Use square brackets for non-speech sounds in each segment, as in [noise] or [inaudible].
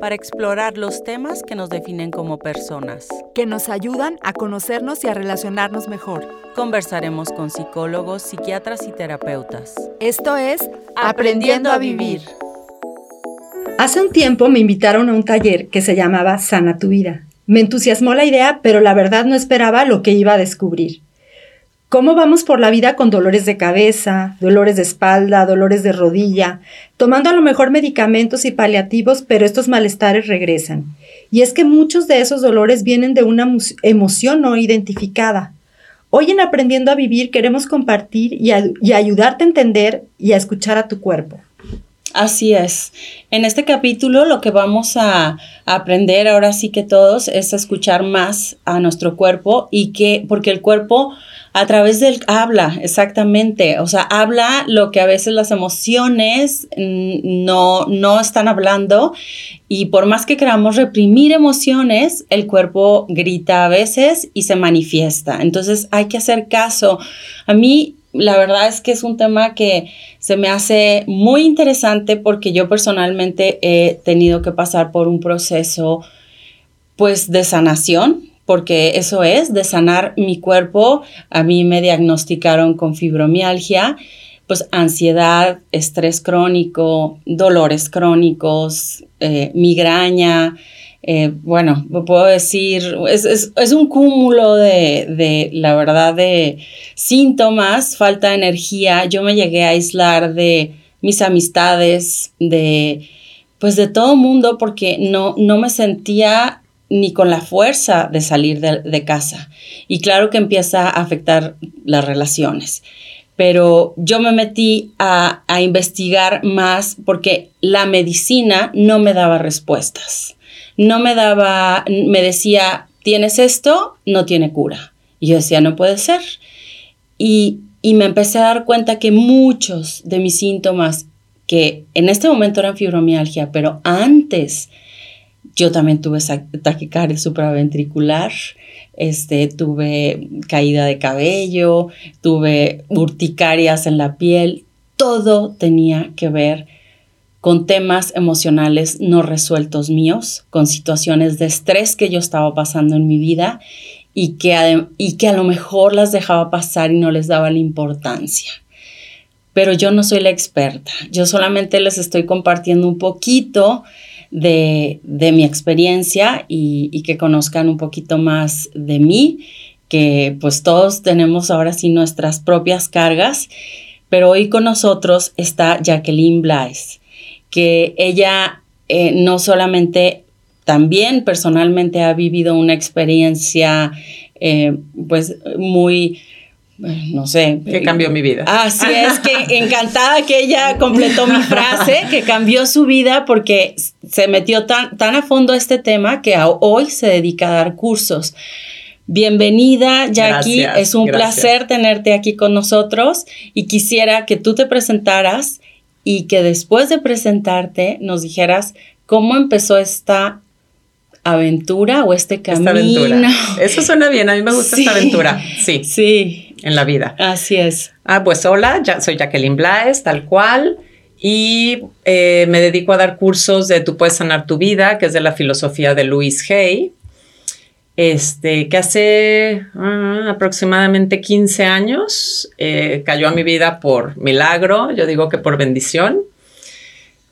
para explorar los temas que nos definen como personas. que nos ayudan a conocernos y a relacionarnos mejor. Conversaremos con psicólogos, psiquiatras y terapeutas. Esto es Aprendiendo a Vivir. Hace un tiempo me invitaron a un taller que se llamaba Sana tu vida. Me entusiasmó la idea, pero la verdad no esperaba lo que iba a descubrir. ¿Cómo vamos por la vida con dolores de cabeza, dolores de espalda, dolores de rodilla, tomando a lo mejor medicamentos y paliativos, pero estos malestares regresan? Y es que muchos de esos dolores vienen de una emoción no identificada. Hoy en Aprendiendo a Vivir queremos compartir y, a- y ayudarte a entender y a escuchar a tu cuerpo. Así es. En este capítulo lo que vamos a aprender ahora sí que todos es a escuchar más a nuestro cuerpo y que, porque el cuerpo a través del habla, exactamente, o sea, habla lo que a veces las emociones no, no están hablando y por más que queramos reprimir emociones, el cuerpo grita a veces y se manifiesta. Entonces hay que hacer caso. A mí la verdad es que es un tema que se me hace muy interesante porque yo personalmente he tenido que pasar por un proceso pues de sanación, porque eso es, de sanar mi cuerpo. A mí me diagnosticaron con fibromialgia, pues ansiedad, estrés crónico, dolores crónicos, eh, migraña. eh, bueno, puedo decir, es, un cúmulo de, de, la verdad, de síntomas, falta de energía. Yo me llegué a aislar de mis amistades, de, pues de todo mundo, porque no, no me sentía ni con la fuerza de salir de, casa. Y claro que empieza a afectar las relaciones. Pero yo me metí a, a investigar más porque la medicina no me daba respuestas. No me daba, me decía, tienes esto, no tiene cura. Y yo decía, no puede ser. Y, y me empecé a dar cuenta que muchos de mis síntomas, que en este momento eran fibromialgia, pero antes yo también tuve taquicardia supraventricular, este, tuve caída de cabello, tuve urticarias en la piel, todo tenía que ver con temas emocionales no resueltos míos, con situaciones de estrés que yo estaba pasando en mi vida y que, y que a lo mejor las dejaba pasar y no les daba la importancia. Pero yo no soy la experta, yo solamente les estoy compartiendo un poquito de, de mi experiencia y, que conozcan un poquito más de mí, que pues todos tenemos ahora sí nuestras propias cargas, pero hoy con nosotros está Jacqueline Blaise, que ella eh, no solamente también personalmente ha vivido una experiencia eh, pues muy, no sé. que cambió mi vida. Así es, que [laughs] encantada que ella completó mi frase, que cambió su vida porque se metió tan, tan a fondo a este tema que a- hoy se dedica a dar cursos. Bienvenida, Jackie. Gracias, es un gracias. placer tenerte aquí con nosotros y quisiera que tú te presentaras y que después de presentarte nos dijeras cómo empezó esta aventura o este Esta camino. aventura. Eso suena bien, a mí me gusta Sí. esta aventura. Sí, Sí, en la vida. así es. Ah, pues hola, ya soy Jacqueline Blaes, tal cual. Y eh, me dedico a dar cursos de Tú puedes sanar tu vida, que es de la filosofía de Louise Hay. Este, que hace ah, aproximadamente 15 años eh, cayó a mi vida por milagro, yo digo que por bendición.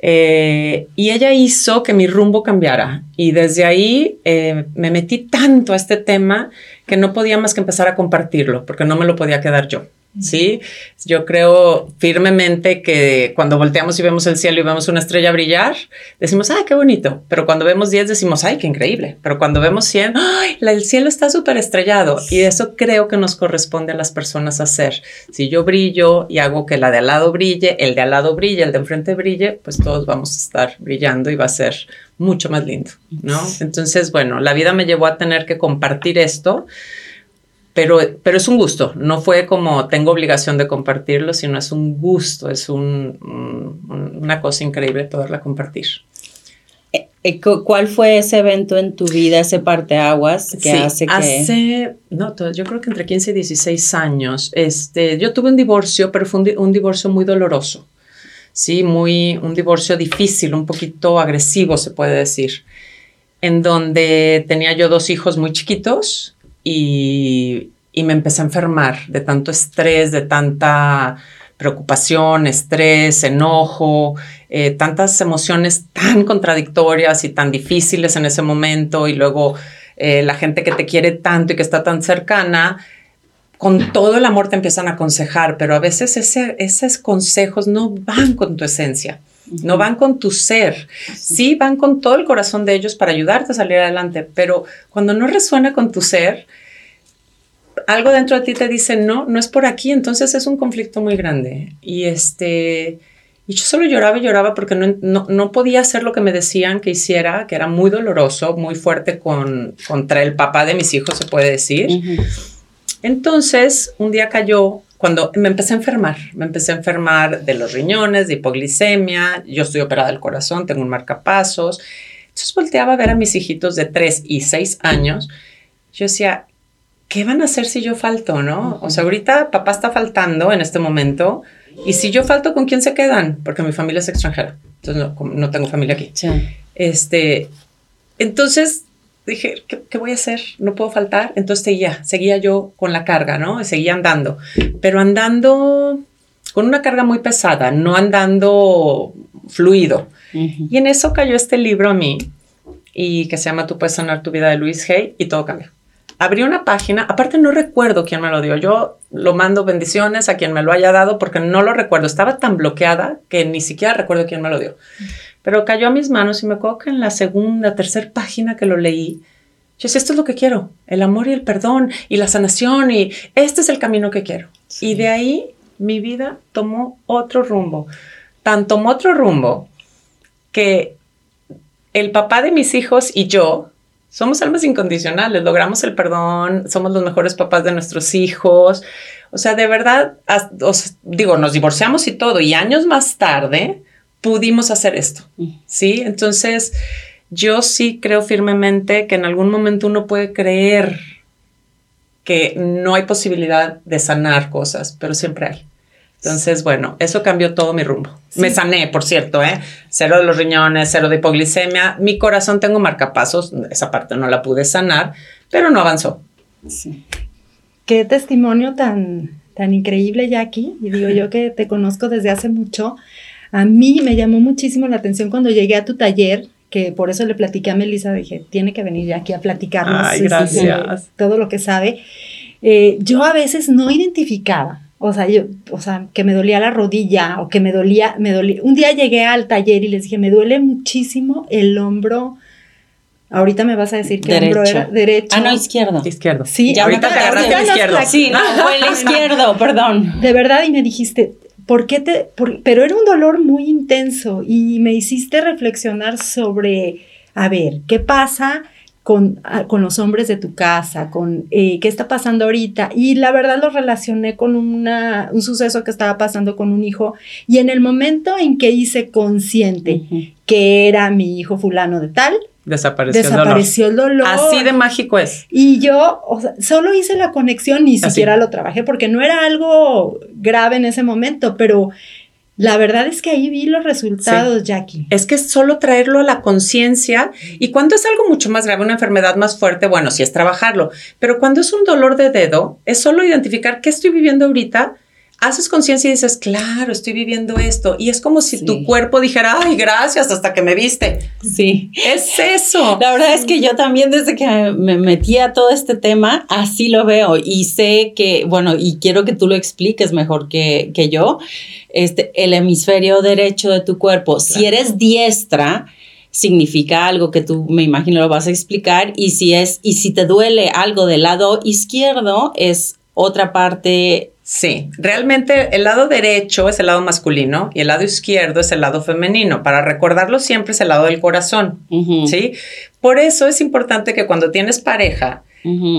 Eh, y ella hizo que mi rumbo cambiara. Y desde ahí eh, me metí tanto a este tema que no podía más que empezar a compartirlo, porque no me lo podía quedar yo. ¿Sí? Yo creo firmemente que cuando volteamos y vemos el cielo y vemos una estrella brillar, decimos, ¡ay, qué bonito! Pero cuando vemos 10 decimos, ¡ay, qué increíble! Pero cuando vemos 100, ¡ay, el cielo está súper estrellado! Y eso creo que nos corresponde a las personas hacer. Si yo brillo y hago que la de al lado brille, el de al lado brille, el de enfrente brille, pues todos vamos a estar brillando y va a ser mucho más lindo, ¿no? Entonces, bueno, la vida me llevó a tener que compartir esto, pero, pero es un gusto, no fue como tengo obligación de compartirlo, sino es un gusto, es un, un, una cosa increíble poderla compartir. Eh, eh, ¿Cuál fue ese evento en tu vida, ese parteaguas que sí, hace que... Hace, no, yo creo que entre 15 y 16 años, este, yo tuve un divorcio, pero fue un, un divorcio muy doloroso, sí, muy, un divorcio difícil, un poquito agresivo, se puede decir, en donde tenía yo dos hijos muy chiquitos y, y me empecé a enfermar de tanto estrés, de tanta preocupación, estrés, enojo, eh, tantas emociones tan contradictorias y tan difíciles en ese momento y luego eh, la gente que te quiere tanto y que está tan cercana, con todo el amor te empiezan a aconsejar, pero a veces esos consejos no van con tu esencia. No van con tu ser, sí van con todo el corazón de ellos para ayudarte a salir adelante, pero cuando no resuena con tu ser, algo dentro de ti te dice, no, no es por aquí, entonces es un conflicto muy grande. Y este, y yo solo lloraba y lloraba porque no, no, no, podía hacer lo que me decían que hiciera, que era muy doloroso, muy fuerte con, contra el papá de mis hijos, se puede decir. Uh -huh. Entonces, un día cayó cuando me empecé a enfermar, me empecé a enfermar de los riñones, de hipoglicemia, yo estoy operada del corazón, tengo un marcapasos. Entonces volteaba a ver a mis hijitos de 3 y 6 años. Yo decía, ¿qué van a hacer si yo falto, no? O sea, ahorita papá está faltando en este momento y si yo falto, ¿con quién se quedan? Porque mi familia es extranjera, entonces no, no tengo familia aquí. Sí. Este, entonces dije, ¿qué, ¿qué, voy a hacer? No puedo faltar. Entonces seguía, seguía yo con la carga, ¿no? Seguía andando, pero andando con una carga muy pesada, no andando fluido. Uh -huh. Y en eso cayó este libro a mí, y que se llama Tú puedes sanar tu vida de Luis Hay, y todo cambió abrí una página, aparte no recuerdo quién me lo dio, yo lo mando bendiciones a quien me lo haya dado porque no lo recuerdo, estaba tan bloqueada que ni siquiera recuerdo quién me lo dio. Pero cayó a mis manos y me acuerdo que en la segunda, tercera página que lo leí, yo decía, esto es lo que quiero, el amor y el perdón y la sanación y este es el camino que quiero. Sí. Y de ahí mi vida tomó otro rumbo, tan tomó otro rumbo que el papá de mis hijos y yo somos almas incondicionales, logramos el perdón, somos los mejores papás de nuestros hijos. O sea, de verdad, os, digo, nos divorciamos y todo, y años más tarde pudimos hacer esto, ¿sí? Entonces, yo sí creo firmemente que en algún momento uno puede creer que no hay posibilidad de sanar cosas, pero siempre hay. Entonces, bueno, eso cambió todo mi rumbo. Sí. Me sané, por cierto, ¿eh? Cero de los riñones, cero de hipoglicemia. Mi corazón tengo marcapasos, esa parte no la pude sanar, pero no avanzó. Sí. Qué testimonio tan, tan increíble, Jackie. Y digo yo que te conozco desde hace mucho. A mí me llamó muchísimo la atención cuando llegué a tu taller, que por eso le platiqué a Melissa, dije, tiene que venir aquí a platicarnos Ay, gracias. todo lo que sabe. Eh, yo a veces no identificaba o sea, yo, o sea, que me dolía la rodilla o que me dolía, me dolía. Un día llegué al taller y les dije, me duele muchísimo el hombro. Ahorita me vas a decir que derecho. hombro era derecho. Ah, no, izquierdo. Izquierdo. Sí, ahorita te agarraste el izquierdo. Sí, no, fue el izquierdo, perdón. De verdad, y me dijiste, ¿por qué te...? Por, pero era un dolor muy intenso y me hiciste reflexionar sobre, a ver, ¿qué pasa con, con, los hombres de tu casa, con eh, qué está pasando ahorita. Y la verdad lo relacioné con una, un suceso que estaba pasando con un hijo. Y en el momento en que hice consciente uh -huh. que era mi hijo fulano de tal, desapareció, desapareció el, dolor. el, dolor. Así de mágico es. Y yo o sea, solo hice la conexión, ni siquiera lo trabajé, porque no era algo grave en ese momento, pero la verdad es que ahí vi los resultados, sí. Jackie. Es que es solo traerlo a la conciencia y cuando es algo mucho más grave, una enfermedad más fuerte, bueno, sí es trabajarlo, pero cuando es un dolor de dedo, es solo identificar qué estoy viviendo ahorita, haces conciencia y dices, claro, estoy viviendo esto. Y es como si sí. tu cuerpo dijera, ay, gracias, hasta que me viste. Sí. Es eso. La verdad es que yo también desde que me metí a todo este tema, así lo veo. Y sé que, bueno, y quiero que tú lo expliques mejor que, que yo, este, el hemisferio derecho de tu cuerpo. Claro. Si eres diestra, significa algo que tú me imagino lo vas a explicar y si es y si te duele algo del lado izquierdo es otra parte Sí, realmente el lado derecho es el lado masculino y el lado izquierdo es el lado femenino. Para recordarlo siempre es el lado del corazón. ¿sí? Por eso es importante que cuando tienes pareja,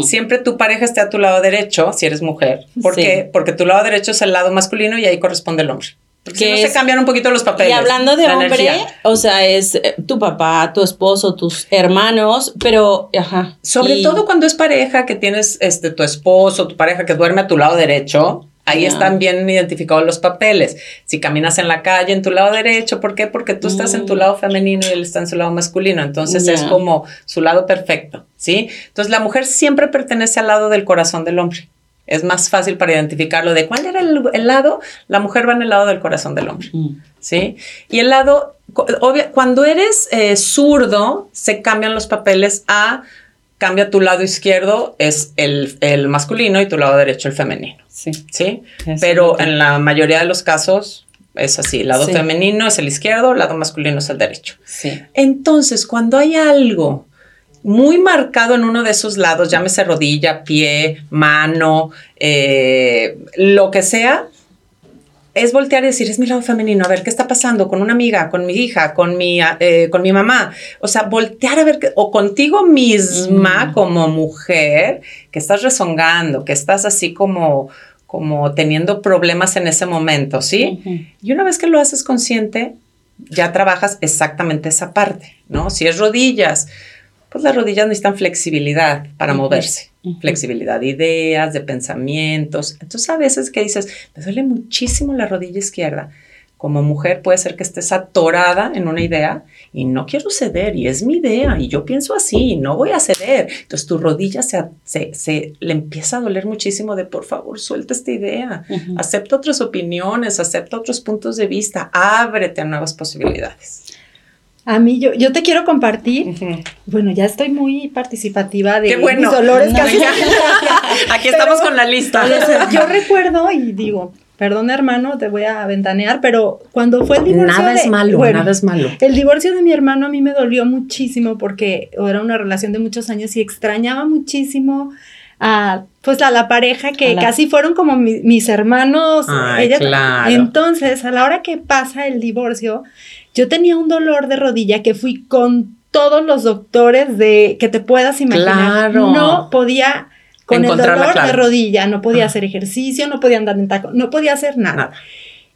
siempre tu pareja esté a tu lado derecho, si eres mujer. ¿Por Sí. qué? Porque tu lado derecho es el lado masculino y ahí corresponde el hombre. Porque si Que no es- se cambian un poquito los papeles. Y hablando de hombre, energía. o sea, es eh, tu papá, tu esposo, tus hermanos, pero, ajá. Sobre y- todo cuando es pareja, que tienes este, tu esposo, tu pareja que duerme a tu lado derecho, ahí están bien identificados los papeles. Si caminas en la calle en tu lado derecho, ¿por qué? Porque tú estás en tu Mm. lado femenino y él está en su lado masculino. Entonces es como su lado perfecto, ¿sí? Entonces la mujer siempre pertenece al lado del corazón del hombre. Es más fácil para identificarlo de cuál era el, el lado. La mujer va en el lado del corazón del hombre. Mm. ¿sí? Y el lado, obvia- cuando eres eh, zurdo, se cambian los papeles a, cambia tu lado izquierdo, es el, el masculino, y tu lado derecho el femenino, Sí. ¿sí? Pero en la mayoría de los casos es así, el lado Sí. femenino es el izquierdo, el lado masculino es el derecho. Sí. Entonces, cuando hay algo muy marcado en uno de esos lados, llámese rodilla, pie, mano, eh, lo que sea, es voltear y decir, es mi lado femenino, a ver qué está pasando con una amiga, con mi hija, con mi, eh, con mi mamá. O sea, voltear a ver, qué- o contigo misma Mm. como mujer, que estás rezongando, que estás así como, como teniendo problemas en ese momento, ¿sí? Y una vez que lo haces consciente, ya trabajas exactamente esa parte, ¿no? Si es rodillas, pues las rodillas necesitan flexibilidad para moverse. Flexibilidad de ideas, de pensamientos. Entonces a veces que dices, me duele muchísimo la rodilla izquierda. Como mujer puede ser que estés atorada en una idea y no quiero ceder y es mi idea y yo pienso así y no voy a ceder. Entonces tu rodilla se, se, se- le empieza a doler muchísimo de por favor suelta esta idea. Acepta otras opiniones, acepta otros puntos de vista, ábrete a nuevas posibilidades. A mí, yo, yo te quiero compartir. Bueno, ya estoy muy participativa de Qué bueno. mis dolores. Muy casi. [laughs] Aquí estamos Pero- con la lista. Yo recuerdo y digo, perdón hermano, te voy a ventanear, pero cuando fue el divorcio Nada de- es malo, bueno, nada es malo. El divorcio de mi hermano a mí me dolió muchísimo porque era una relación de muchos años y extrañaba muchísimo a pues a la pareja que la- casi fueron como mi- mis hermanos. Ay, claro. Entonces, a la hora que pasa el divorcio, yo tenía un dolor de rodilla que fui con todos los doctores de que te puedas imaginar. Claro. No podía con el dolor de rodilla, no podía Ah. hacer ejercicio, no podía andar en taco, no podía hacer nada. Nada.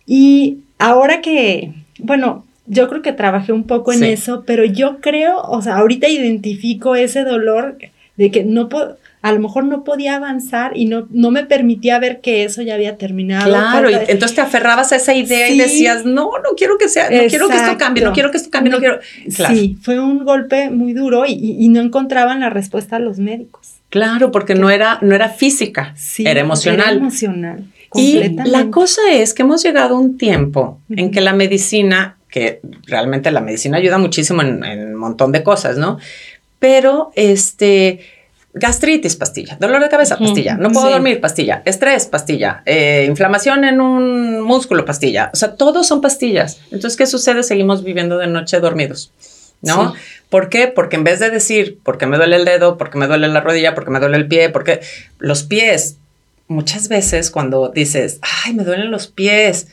Y ahora que, bueno, yo creo que trabajé un poco en Sí. eso, pero yo creo, o sea, ahorita identifico ese dolor de que no puedo, a lo mejor no podía avanzar y no, no me permitía ver que eso ya había terminado. Claro, y entonces te aferrabas a esa idea y decías, no, no quiero que sea, no quiero que esto cambie, no quiero que esto cambie, no, No- quiero. Claro. Sí, fue un golpe muy duro y, y- y no encontraban la respuesta a los médicos. Claro, porque no era, no era física, Sí, era emocional. Era emocional. Y la cosa es que hemos llegado a un tiempo en que la medicina, que realmente la medicina ayuda muchísimo en, en un montón de cosas, ¿no? Pero este, gastritis, pastilla, dolor de cabeza, pastilla, no puedo sí. dormir, pastilla, estrés, pastilla, eh, inflamación en un músculo, pastilla. O sea, todos son pastillas. Entonces, ¿qué sucede? Seguimos viviendo de noche dormidos. ¿No? Sí. ¿Por qué? Porque en vez de decir, porque me duele el dedo, porque me duele la rodilla, porque me duele el pie, porque los pies, muchas veces cuando dices, ay, me duelen los pies,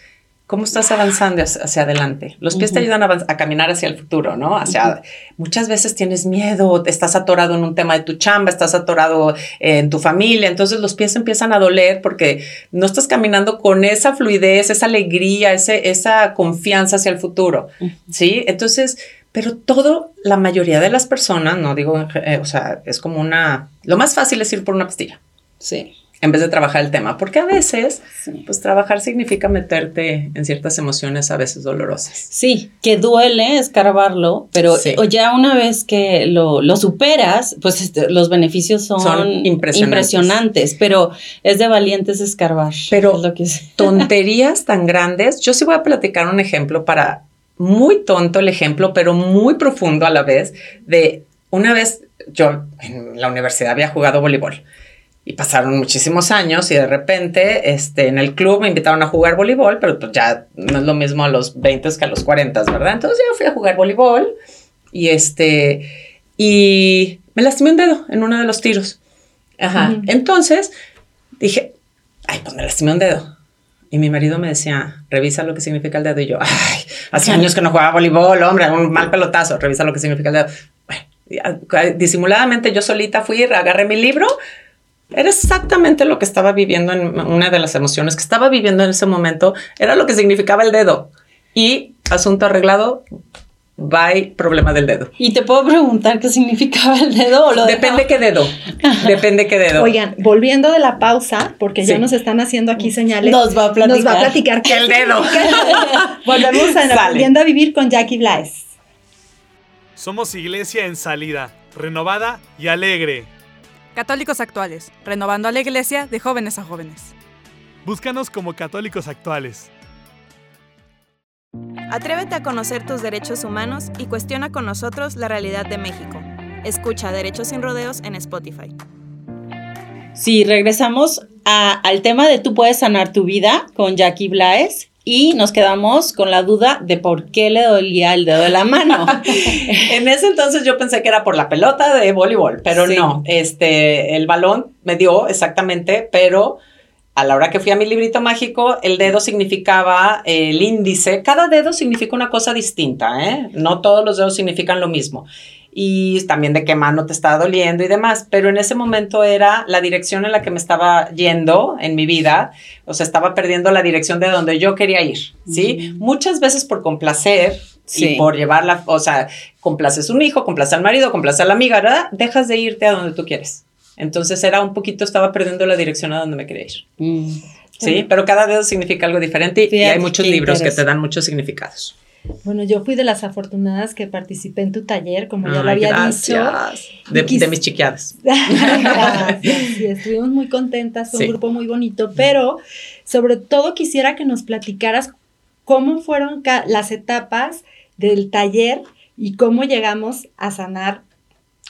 ¿cómo estás avanzando hacia, adelante? Los pies te Ujú. ayudan a, a caminar hacia el futuro, ¿no? Hacia, Muchas veces tienes miedo, estás atorado en un tema de tu chamba, estás atorado en tu familia, entonces los pies empiezan a doler porque no estás caminando con esa fluidez, esa alegría, ese, esa confianza hacia el futuro, ¿sí? Entonces, pero todo, la mayoría de las personas, no digo, eh, o sea, es como una, lo más fácil es ir por una pastilla Sí. En vez de trabajar el tema, porque a veces, Sí. pues trabajar significa meterte en ciertas emociones a veces dolorosas. Sí, que duele escarbarlo, pero Sí. o ya una vez que lo, lo superas, pues este, los beneficios son, Son impresionantes. impresionantes, pero es de valientes escarbar. Pero- es lo que es. [laughs] Tonterías tan grandes. Yo sí voy a platicar un ejemplo para, muy tonto el ejemplo, pero muy profundo a la vez, de una vez yo en la universidad había jugado voleibol. Y pasaron muchísimos años y de repente este, en el club me invitaron a jugar voleibol, pero pues ya no es lo mismo a los 20 que a los 40, ¿verdad? Entonces yo fui a jugar voleibol y este, y me lastimé un dedo en uno de los tiros. Ajá. Entonces dije, ay, pues me lastimé un dedo. Y mi marido me decía, revisa lo que significa el dedo. Y yo, ay, hace años que no jugaba voleibol, hombre, un mal pelotazo, revisa lo que significa el dedo. Bueno, disimuladamente yo solita fui, agarré mi libro. Era exactamente lo que estaba viviendo en una de las emociones que estaba viviendo en ese momento. Era lo que significaba el dedo. Y asunto arreglado, Bye, problema del dedo. ¿Y te puedo preguntar qué significaba el dedo o lo Depende qué dedo. Depende qué dedo. Oigan, volviendo de la pausa, porque ya nos están haciendo aquí señales. Nos va a platicar. Nos va a platicar qué el dedo. [laughs] Volvemos a Volviendo a vivir con Jackie Blaes. Somos iglesia en salida, renovada y alegre. Católicos actuales, renovando a la iglesia de jóvenes a jóvenes. Búscanos como católicos actuales. Atrévete a conocer tus derechos humanos y cuestiona con nosotros la realidad de México. Escucha Derechos sin Rodeos en Spotify. Sí, regresamos al tema de tú puedes sanar tu vida con Jackie Blaes y nos quedamos con la duda de por qué le dolía el dedo de la mano. [laughs] en ese entonces yo pensé que era por la pelota de voleibol, pero no, este, el balón me dio exactamente, pero a la hora que fui a mi librito mágico, el dedo significaba eh, el índice. Cada dedo significa una cosa distinta, ¿eh? No todos los dedos significan lo mismo. Y también de qué mano te estaba doliendo y demás. Pero en ese momento era la dirección en la que me estaba yendo en mi vida. O sea, estaba perdiendo la dirección de donde yo quería ir, ¿sí? Muchas veces por complacer y por llevarla, o sea, complaces un hijo, complaces al marido, complaces a la amiga, ¿verdad? Dejas de irte a donde tú quieres. Entonces era un poquito, estaba perdiendo la dirección a donde me quería ir. Mm. Sí, pero cada dedo significa algo diferente y hay muchos libros que te dan muchos significados. Bueno, yo fui de las afortunadas que participé en tu taller, como ya lo había dicho. De, de, mis chiquiadas. [laughs] sí, estuvimos muy contentas, fue un grupo muy bonito, pero sobre todo quisiera que nos platicaras cómo fueron las etapas del taller y cómo llegamos a sanar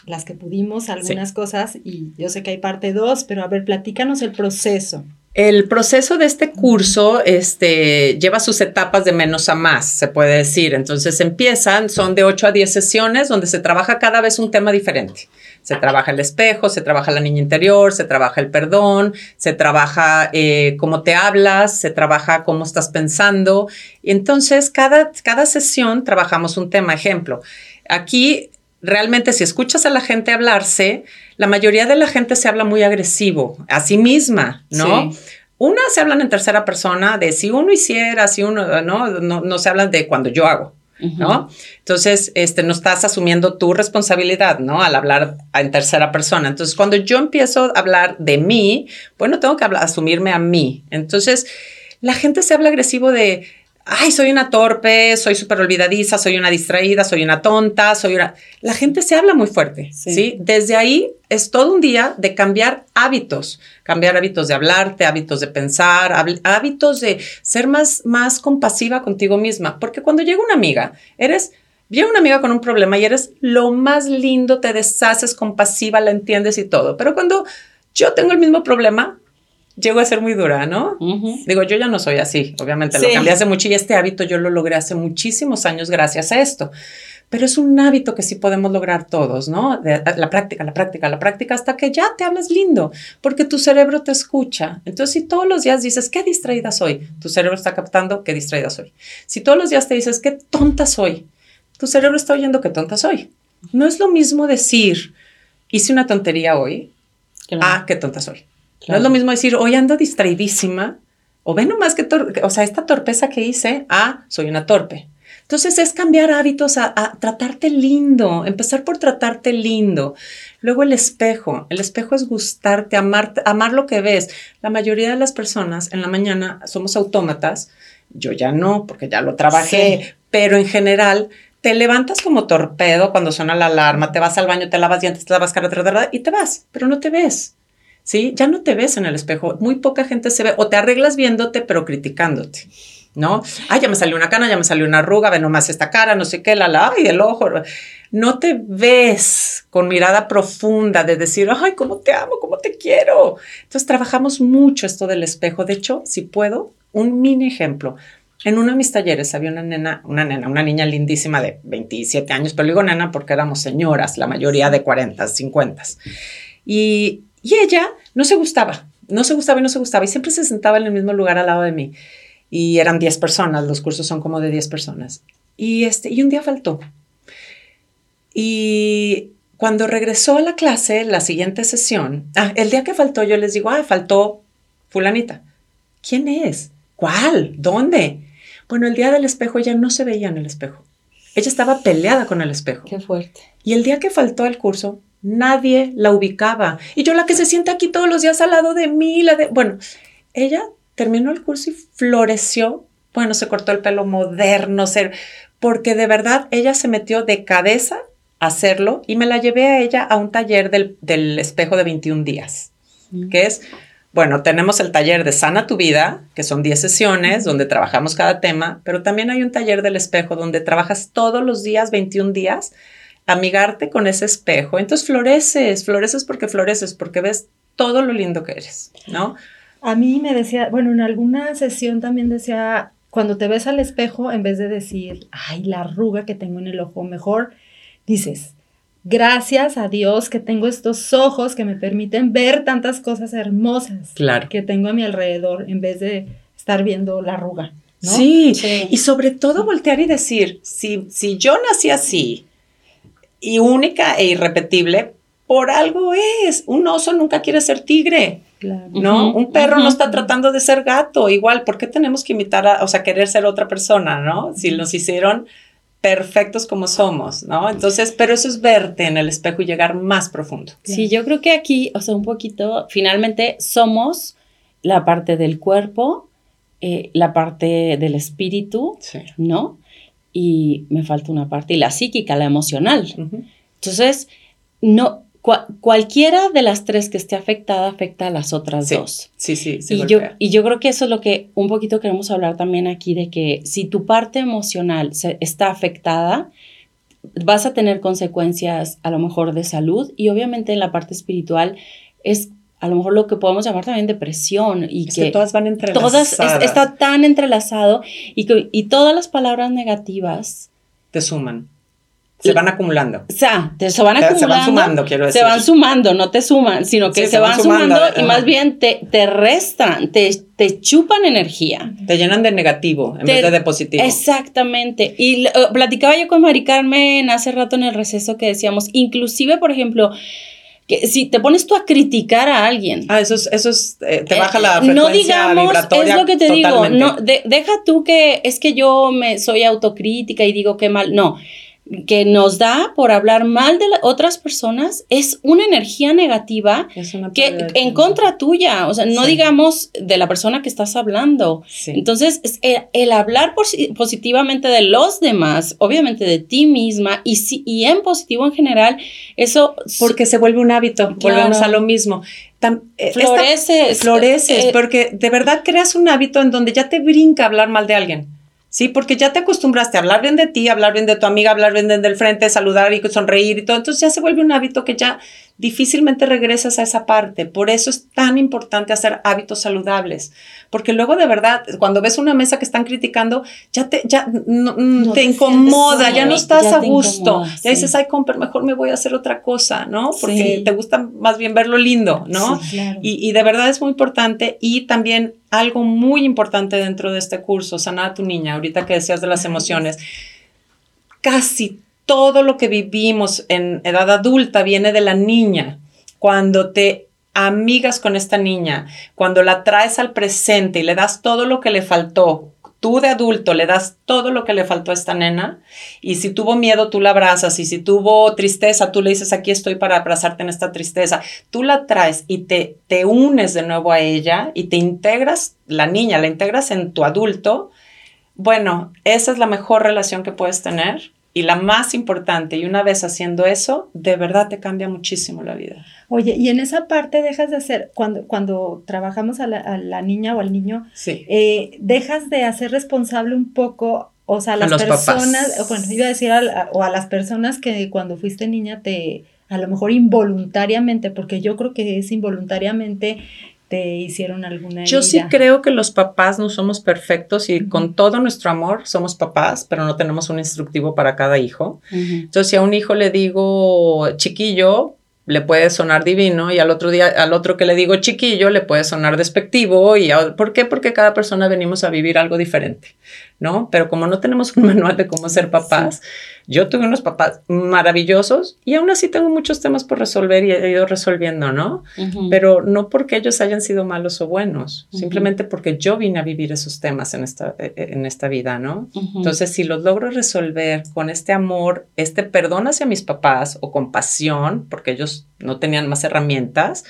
las que pudimos, algunas cosas, y yo sé que hay parte dos, pero a ver, platícanos el proceso. El proceso de este curso este, lleva sus etapas de menos a más, se puede decir. Entonces empiezan, son de 8 a 10 sesiones donde se trabaja cada vez un tema diferente. Se trabaja el espejo, se trabaja la niña interior, se trabaja el perdón, se trabaja eh, cómo te hablas, se trabaja cómo estás pensando. Y entonces cada, cada sesión trabajamos un tema. Ejemplo, aquí realmente si escuchas a la gente hablarse, la mayoría de la gente se habla muy agresivo a sí misma, ¿no? Una se hablan en tercera persona de si uno hiciera, si uno, ¿no? No, se hablan de cuando yo hago, ¿no? Entonces, este, no estás asumiendo tu responsabilidad, ¿no? Al hablar en tercera persona. Entonces, cuando yo empiezo a hablar de mí, bueno, tengo que asumirme a mí. Entonces, la gente se habla agresivo de, ay, soy una torpe, soy súper olvidadiza, soy una distraída, soy una tonta, soy una... La gente se habla muy fuerte, sí. Desde ahí es todo un día de cambiar hábitos, cambiar hábitos de hablarte, hábitos de pensar, hábitos de ser más, más compasiva contigo misma, porque cuando llega una amiga, eres... Llega una amiga con un problema y eres lo más lindo, te deshaces compasiva, la entiendes y todo. Pero cuando yo tengo el mismo problema, llego a ser muy dura, ¿no? Digo, yo ya no soy así, obviamente lo cambié hace mucho y este hábito yo lo logré hace muchísimos años gracias a esto. Pero es un hábito que sí podemos lograr todos, ¿no? la práctica, la práctica, la práctica hasta que ya te hablas lindo, porque tu cerebro te escucha. Entonces, si todos los días dices, qué distraída soy, tu cerebro está captando qué distraída soy. Si todos los días te dices, qué tonta soy, tu cerebro está oyendo qué tonta soy. No es lo mismo decir, hice una tontería hoy, ah, qué tonta soy. No es lo mismo decir, hoy ando distraidísima, o ve nomás que, o sea, esta torpeza que hice, ah, soy una torpe. Entonces es cambiar hábitos a, tratarte lindo, empezar por tratarte lindo. Luego el espejo, el espejo es gustarte, amar, amar lo que ves. La mayoría de las personas en la mañana somos autómatas, yo ya no, porque ya lo trabajé, pero en general te levantas como torpedo cuando suena la alarma, te vas al baño, te lavas dientes, te lavas cara, y te vas, pero no te ves. ¿Sí? Ya no te ves en el espejo. Muy poca gente se ve o te arreglas viéndote, pero criticándote. ¿No? Ay, ya me salió una cana, ya me salió una arruga, ve nomás esta cara, no sé qué, la la, ay, el ojo. No te ves con mirada profunda de decir, ay, cómo te amo, cómo te quiero. Entonces trabajamos mucho esto del espejo. De hecho, si puedo, un mini ejemplo. En uno de mis talleres había una nena, una nena, una niña lindísima de 27 años, pero digo nena porque éramos señoras, la mayoría de 40, 50. Y y ella no se gustaba. no se gustaba y no se gustaba y siempre se sentaba en el mismo lugar al lado de mí. Y eran 10 personas, los cursos son como de 10 personas. Y, este, y un día faltó. Y cuando regresó a la clase, la siguiente sesión, ah, el día que faltó, yo les digo, ah, faltó fulanita. ¿Quién es? ¿Cuál? ¿Dónde? Bueno, el día del espejo ella no se veía en el espejo. Ella estaba peleada con el espejo. Qué fuerte. Y el día que faltó al curso, nadie la ubicaba. Y yo la que se siente aquí todos los días al lado de mí, la de... Bueno, ella terminó el curso y floreció. Bueno, se cortó el pelo moderno, ser, porque de verdad ella se metió de cabeza a hacerlo y me la llevé a ella a un taller del, del espejo de 21 días, Mm. que es, bueno, tenemos el taller de Sana tu vida, que son 10 sesiones donde trabajamos cada tema, pero también hay un taller del espejo donde trabajas todos los días, 21 días, amigarte con ese espejo. Entonces floreces, floreces porque floreces, porque ves todo lo lindo que eres, ¿no? A mí me decía, bueno, en alguna sesión también decía, cuando te ves al espejo, en vez de decir, ay, la arruga que tengo en el ojo, mejor dices, gracias a Dios que tengo estos ojos que me permiten ver tantas cosas hermosas Claro. que tengo a mi alrededor, en vez de estar viendo la arruga. ¿no? Sí, Sí. y sobre todo voltear y decir, si, si yo nací así y única e irrepetible, por algo es. Un oso nunca quiere ser tigre, Claro. ¿no? Un perro no está tratando de ser gato. Igual, ¿por qué tenemos que imitar a, o sea, querer ser otra persona, ¿no? Si nos hicieron perfectos como somos, ¿no? Entonces, pero eso es verte en el espejo y llegar más profundo. Sí, yo creo que aquí, o sea, un poquito, finalmente somos la parte del cuerpo, eh, la parte del espíritu, Sí. ¿no? Y me falta una parte, y la psíquica, la emocional. Ujú. Entonces, no, cua- cualquiera de las tres que esté afectada afecta a las otras Sí, dos. Sí, sí, sí. Y yo, y yo creo que eso es lo que un poquito queremos hablar también aquí, de que si tu parte emocional se, está afectada, vas a tener consecuencias a lo mejor de salud y obviamente en la parte espiritual es a lo mejor lo que podemos llamar también depresión y Es que, que todas van entrelazadas. todas es- está tan entrelazado y, que, y todas las palabras negativas Te suman. Se van acumulando. o sea, te- se van Se- se van acumulando. sumando, quiero decir. Se van sumando, no te suman, sino que Sí, se, se van van sumando, sumando, y más bien te, te restan, te, te chupan energía. Te llenan de negativo en vez de de positivo. Exactamente. Y eh, platicaba yo con Mari Carmen hace rato en el receso que decíamos, inclusive, por ejemplo, que si te pones tú a criticar a alguien, Ah, eso es, eso es, eh, te baja eh, la frecuencia no digamos, vibratoria es lo que te totalmente. digo, no, de- deja tú que es que yo me soy autocrítica y digo que mal, no, que nos da por hablar mal de la- otras personas es una energía negativa una que en contra tuya, o sea, no Sí. digamos de la persona que estás hablando. Sí. Entonces, es el, el hablar posi- positivamente de los demás, obviamente de ti misma y, si- y en positivo en general, eso porque se vuelve un hábito, Claro. volvemos a lo mismo. Tam- eh, esta- floreces. floreces, eh, porque de verdad creas un hábito en donde ya te brinca hablar mal de alguien. Sí, porque ya te acostumbraste a hablar bien de ti, hablar bien de tu amiga, hablar bien del frente, saludar y sonreír y todo. Entonces ya se vuelve un hábito que ya difícilmente regresas a esa parte. Por eso es tan importante hacer hábitos saludables. Porque luego de verdad, cuando ves una mesa que están criticando, ya te, ya no- mm, No te, te incomoda, sientes ya no estás ya a gusto. incomoda, ya sí. dices, ay, comper, mejor me voy a hacer otra cosa, ¿no? Porque Sí. te gusta más bien ver lo lindo, ¿no? Sí, claro. Y, y de verdad es muy importante y también algo muy importante dentro de este curso, sanar a tu niña, ahorita que decías de las emociones, casi todo lo que vivimos en edad adulta viene de la niña. Cuando te amigas con esta niña, cuando la traes al presente y le das todo lo que le faltó, tú de adulto le das todo lo que le faltó a esta nena y si tuvo miedo tú la abrazas y si tuvo tristeza tú le dices aquí estoy para abrazarte en esta tristeza, tú la traes y te, te unes de nuevo a ella y te integras, la niña la integras en tu adulto, bueno, esa es la mejor relación que puedes tener y la más importante y una vez haciendo eso, de verdad te cambia muchísimo la vida. Oye, y en esa parte dejas de hacer, cuando, cuando trabajamos a la, a la niña o al niño, Sí. eh, dejas de hacer responsable un poco, o sea, a las los personas, papás. bueno, iba a decir, a o a las personas que cuando fuiste niña te, a lo mejor involuntariamente, porque yo creo que es involuntariamente, te hicieron alguna Yo sí herida. creo que los papás no somos perfectos y con todo nuestro amor somos papás, pero no tenemos un instructivo para cada hijo. Ujú. Entonces, si a un hijo le digo chiquillo, le puede sonar divino y al otro día, al otro que le digo chiquillo, le puede sonar despectivo. Y ¿Por qué? Porque cada persona venimos a vivir algo diferente, ¿no? Pero como no tenemos un [laughs] manual de cómo ser papás, yo tuve unos papás maravillosos y aún así tengo muchos temas por resolver y he ido resolviendo, ¿no? Pero no porque ellos hayan sido malos o buenos, simplemente porque yo vine a vivir esos temas en esta, e, e, en esta vida, ¿no? Entonces, si los logro resolver con este amor, este perdón hacia mis papás o compasión, porque ellos no tenían más herramientas,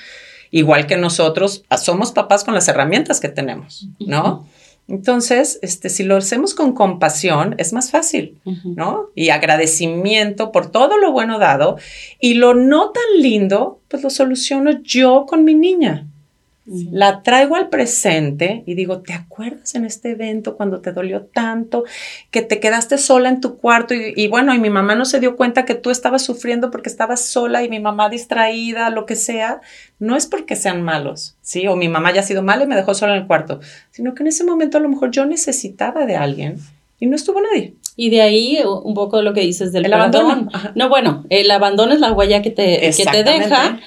igual que nosotros, somos papás con las herramientas que tenemos, ¿no? Entonces, este, si lo hacemos con compasión, es más fácil, ¿no? Y agradecimiento por todo lo bueno dado y lo no tan lindo, pues lo soluciono yo con mi niña. La traigo al presente y digo, ¿te acuerdas en este evento cuando te dolió tanto que te quedaste sola en tu cuarto? Y, bueno, y mi mamá no se dio cuenta que tú estabas sufriendo porque estabas sola y mi mamá distraída, lo que sea. No es porque sean malos, ¿sí? O mi mamá ya ha sido mala y me dejó sola en el cuarto, sino que en ese momento a lo mejor yo necesitaba de alguien y no estuvo nadie. Y de ahí un poco lo que dices del abandono. No, bueno, el abandono es la huella que te, que te deja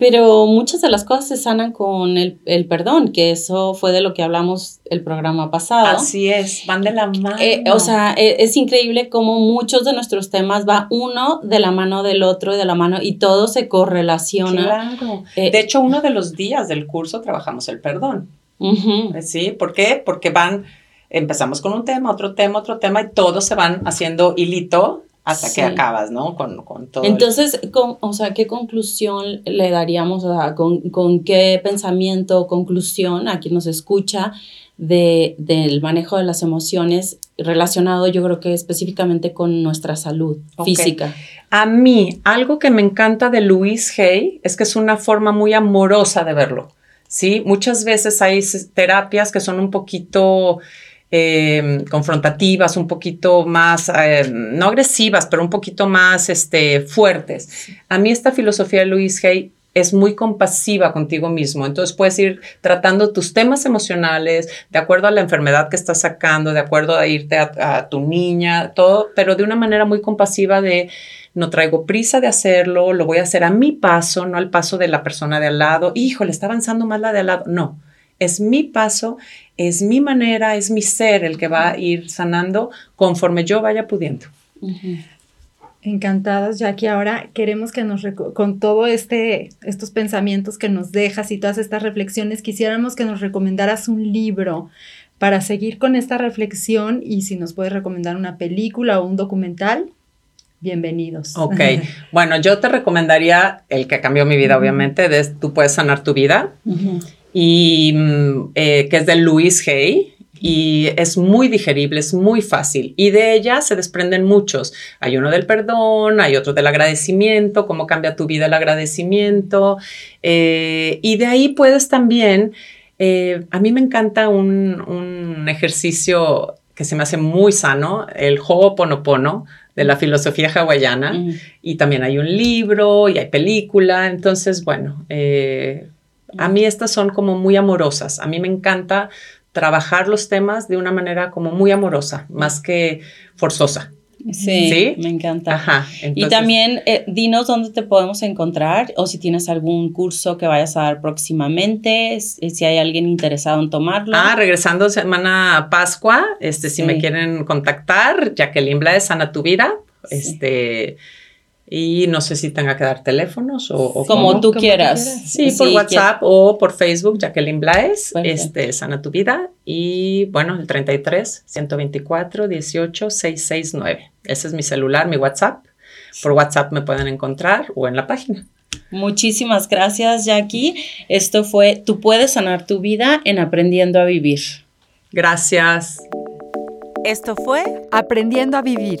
pero muchas de las cosas se sanan con el, perdón, que eso fue de lo que hablamos el programa pasado. Así es, van de la mano. Eh, o sea, e, es, increíble cómo muchos de nuestros temas va uno de la mano del otro y de la mano y todo se correlaciona. Claro. Eh, de hecho, uno de los días del curso trabajamos el perdón. ¿Sí? ¿Por qué? Porque van, empezamos con un tema, otro tema, otro tema y todos se van haciendo hilito hasta que acabas, ¿no? Con, con todo. Entonces, con, o sea, ¿qué conclusión le daríamos, o sea, con, con qué pensamiento, conclusión a quien nos escucha de, del manejo de las emociones relacionado, yo creo que específicamente con nuestra salud física? A mí, algo que me encanta de Louise Hay es que es una forma muy amorosa de verlo, ¿sí? Muchas veces hay terapias que son un poquito Em, confrontativas, un poquito más, em, no agresivas, pero un poquito más este, fuertes. A mí esta filosofía de Louise Hay es muy compasiva contigo mismo. Entonces puedes ir tratando tus temas emocionales de acuerdo a la enfermedad que estás sacando, de acuerdo a irte a, tu niña, todo, pero de una manera muy compasiva de no traigo prisa de hacerlo, lo voy a hacer a mi paso, no al paso de la persona de al lado. Híjole, está avanzando más la de al lado. No, es mi paso, es mi manera, es mi ser el que va a ir sanando conforme yo vaya pudiendo. Encantadas, Jackie. Ahora queremos que nos, con todo este, estos pensamientos que nos dejas y todas estas reflexiones, quisiéramos que nos recomendaras un libro para seguir con esta reflexión y si nos puedes recomendar una película o un documental, bienvenidos. Ok, [laughs] bueno, yo te recomendaría el que cambió mi vida, obviamente, de Tú puedes sanar tu vida y mm, eh, que es de Louise Hay y es muy digerible, es muy fácil. Y de ella se desprenden muchos. Hay uno del perdón, hay otro del agradecimiento, cómo cambia tu vida el agradecimiento. Eh, y de ahí puedes también, eh, a mí me encanta un, un, ejercicio que se me hace muy sano, el Ho'oponopono de la filosofía hawaiana. Y también hay un libro y hay película. Entonces, bueno, a mí estas son como muy amorosas. A mí me encanta trabajar los temas de una manera como muy amorosa, más que forzosa. Sí, me encanta. Ajá, y también eh, dinos dónde te podemos encontrar o si tienes algún curso que vayas a dar próximamente, eh, si hay alguien interesado en tomarlo. Ah, regresando semana Pascua, este, si me quieren contactar, Jacqueline Blaes, Sana Tu Vida, este y no sé si tenga que dar teléfonos o, como tú quieras. Sí, por WhatsApp o por Facebook, Jacqueline Blaes, este, Sana tu Vida. Y bueno, el 33 124 18 669. Ese es mi celular, mi WhatsApp. Por WhatsApp me pueden encontrar o en la página. Muchísimas gracias, Jackie. Esto fue Tú puedes sanar tu vida en Aprendiendo a Vivir. Gracias. Esto fue Aprendiendo a Vivir